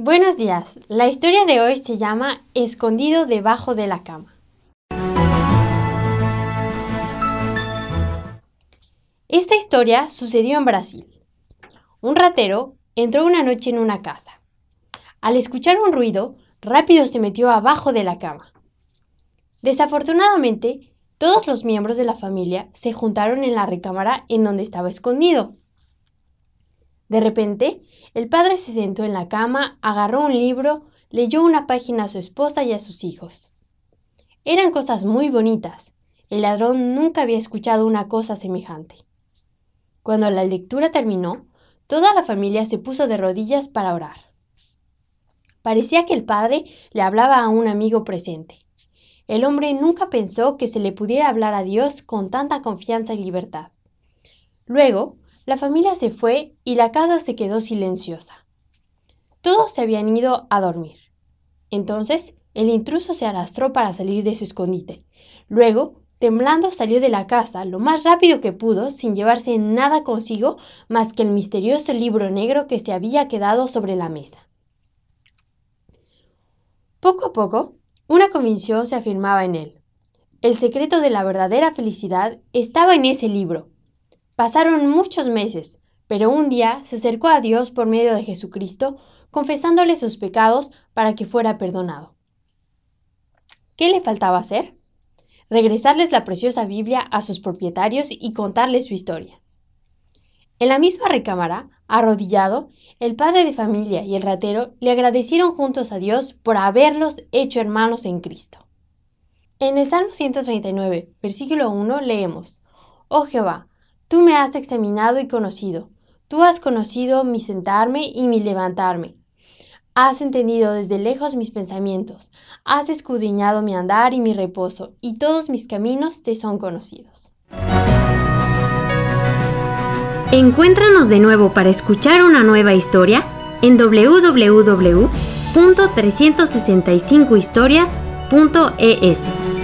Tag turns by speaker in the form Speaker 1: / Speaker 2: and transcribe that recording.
Speaker 1: Buenos días. La historia de hoy se llama Escondido debajo de la cama. Esta historia sucedió en Brasil. Un ratero entró una noche en una casa. Al escuchar un ruido, rápido se metió abajo de la cama. Desafortunadamente, todos los miembros de la familia se juntaron en la recámara en donde estaba escondido. De repente, el padre se sentó en la cama, agarró un libro, leyó una página a su esposa y a sus hijos. Eran cosas muy bonitas. El ladrón nunca había escuchado una cosa semejante. Cuando la lectura terminó, toda la familia se puso de rodillas para orar. Parecía que el padre le hablaba a un amigo presente. El hombre nunca pensó que se le pudiera hablar a Dios con tanta confianza y libertad. Luego, la familia se fue y la casa se quedó silenciosa. Todos se habían ido a dormir. Entonces, el intruso se arrastró para salir de su escondite. Luego, temblando, salió de la casa lo más rápido que pudo, sin llevarse nada consigo más que el misterioso libro negro que se había quedado sobre la mesa. Poco a poco, una convicción se afirmaba en él. El secreto de la verdadera felicidad estaba en ese libro. Pasaron muchos meses, pero un día se acercó a Dios por medio de Jesucristo, confesándole sus pecados para que fuera perdonado. ¿Qué le faltaba hacer? Regresarles la preciosa Biblia a sus propietarios y contarles su historia. En la misma recámara, arrodillado, el padre de familia y el ratero le agradecieron juntos a Dios por haberlos hecho hermanos en Cristo. En el Salmo 139, versículo 1, leemos, Oh Jehová, Tú me has examinado y conocido. Tú has conocido mi sentarme y mi levantarme. Has entendido desde lejos mis pensamientos. Has escudriñado mi andar y mi reposo, y todos mis caminos te son conocidos.
Speaker 2: Encuéntranos de nuevo para escuchar una nueva historia en www.365historias.es.